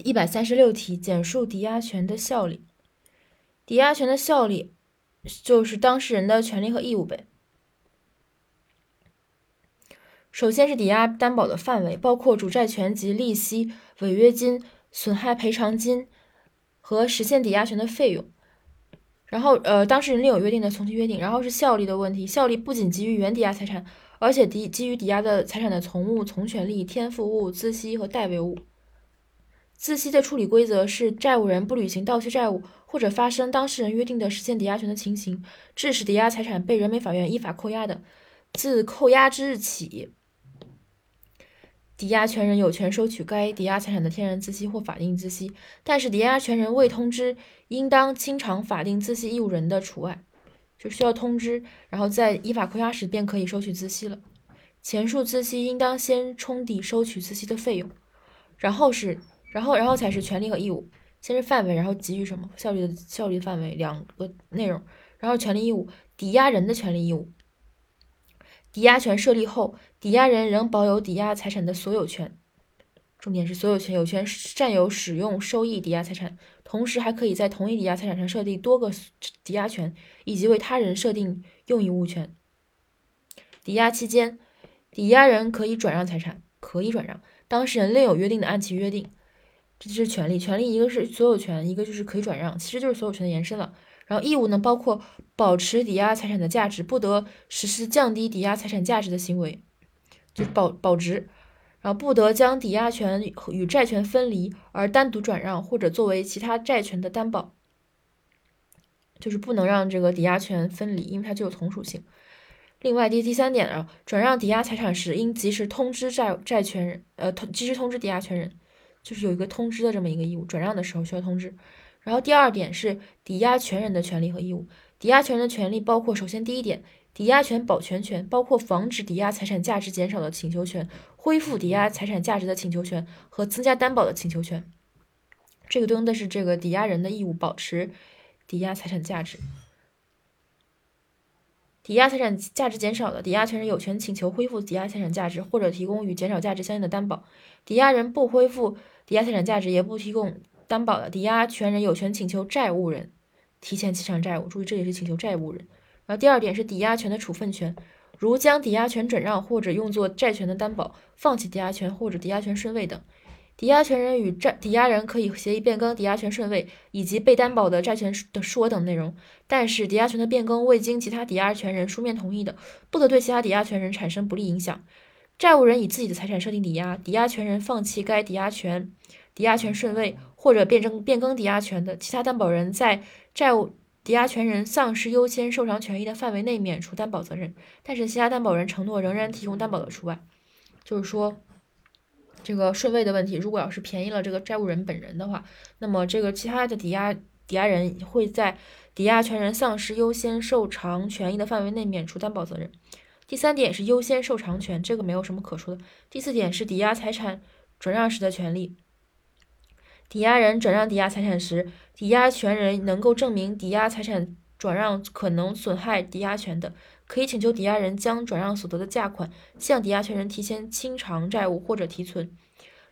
一百三十六题，简述抵押权的效力。抵押权的效力就是当事人的权利和义务呗。首先是抵押担保的范围，包括主债权及利息、违约金、损害赔偿金和实现抵押权的费用。然后，呃，当事人另有约定的从其约定。然后是效力的问题，效力不仅基于原抵押财产，而且抵基于抵押的财产的从物、从权利、天赋物、孳息和代为物。孳息的处理规则是债务人不履行盗窃债务，或者发生当事人约定的实现抵押权的情形，致使抵押财产被人民法院依法扣押的，自扣押之日起，抵押权人有权收取该抵押财产的天然孳息或法定孳息，但是抵押权人未通知应当清偿法定孳息义务人的除外，就需要通知，然后在依法扣押时便可以收取孳息了。前述孳息应当先冲抵收取孳息的费用，然后是。然后，然后才是权利和义务。先是范围，然后给予什么效率的效力范围两个内容，然后权利义务，抵押人的权利义务。抵押权设立后，抵押人仍保有抵押财产的所有权，重点是所有权，有权占有、使用、收益抵押财产，同时还可以在同一抵押财产上设定多个抵押权，以及为他人设定用益物权。抵押期间，抵押人可以转让财产，可以转让，当事人另有约定的按其约定。这就是权利，权利一个是所有权，一个就是可以转让，其实就是所有权的延伸了。然后义务呢，包括保持抵押财产的价值，不得实施降低抵押财产价值的行为，就是保保值。然后不得将抵押权与债权分离而单独转让，或者作为其他债权的担保，就是不能让这个抵押权分离，因为它具有从属性。另外第第三点啊，转让抵押财产时应及时通知债债权人，呃，及时通知抵押权人。就是有一个通知的这么一个义务，转让的时候需要通知。然后第二点是抵押权人的权利和义务。抵押权人的权利包括：首先第一点，抵押权保全权，包括防止抵押财产价值减少的请求权、恢复抵押财产价值的请求权和增加担保的请求权。这个对应的是这个抵押人的义务，保持抵押财产价值。抵押财产价值减少的，抵押权人有权请求恢复抵押财产价值，或者提供与减少价值相应的担保。抵押人不恢复抵押财产价值，也不提供担保的，抵押权人有权请求债务人提前清偿债务。注意，这里是请求债务人。然后第二点是抵押权的处分权，如将抵押权转让或者用作债权的担保，放弃抵押权或者抵押权顺位等。抵押权人与债抵押人可以协议变更抵押权顺位以及被担保的债权的数额等内容，但是抵押权的变更未经其他抵押权人书面同意的，不得对其他抵押权人产生不利影响。债务人以自己的财产设定抵押，抵押权人放弃该抵押权、抵押权顺位或者变更变更抵押权的，其他担保人在债务抵押权人丧失优先受偿权益的范围内免除担保责任，但是其他担保人承诺仍然提供担保的除外。就是说。这个顺位的问题，如果要是便宜了这个债务人本人的话，那么这个其他的抵押抵押人会在抵押权人丧失优先受偿权益的范围内免除担保责任。第三点是优先受偿权，这个没有什么可说的。第四点是抵押财产转让时的权利。抵押人转让抵押财产时，抵押权人能够证明抵押财产转让可能损害抵押权的。可以请求抵押人将转让所得的价款向抵押权人提前清偿债务或者提存。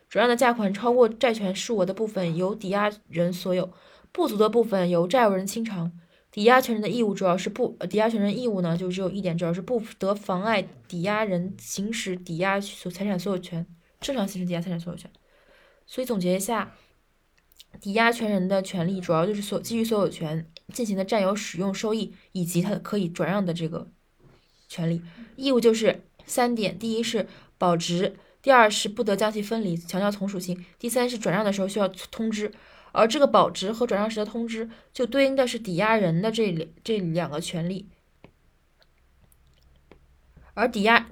转让的价款超过债权数额的部分由抵押人所有，不足的部分由债务人清偿。抵押权人的义务主要是不，抵押权人义务呢就只有一点，主要是不得妨碍抵押人行使抵押所财产所有权，正常行使抵押财产所有权。所以总结一下，抵押权人的权利主要就是所基于所有权进行的占有、使用、收益以及他可以转让的这个。权利义务就是三点：第一是保值，第二是不得将其分离，强调从属性；第三是转让的时候需要通知。而这个保值和转让时的通知，就对应的是抵押人的这两这两个权利，而抵押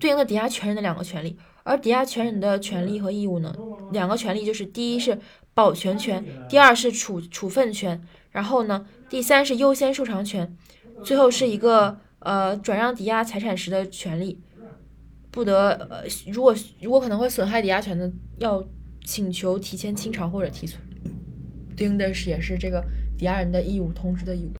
对应的抵押权人的两个权利。而抵押权人的权利和义务呢，两个权利就是第一是保全权，第二是处处分权，然后呢，第三是优先受偿权，最后是一个。呃，转让抵押财产时的权利，不得呃，如果如果可能会损害抵押权的，要请求提前清偿或者提存，对应的是也是这个抵押人的义务通知的义务。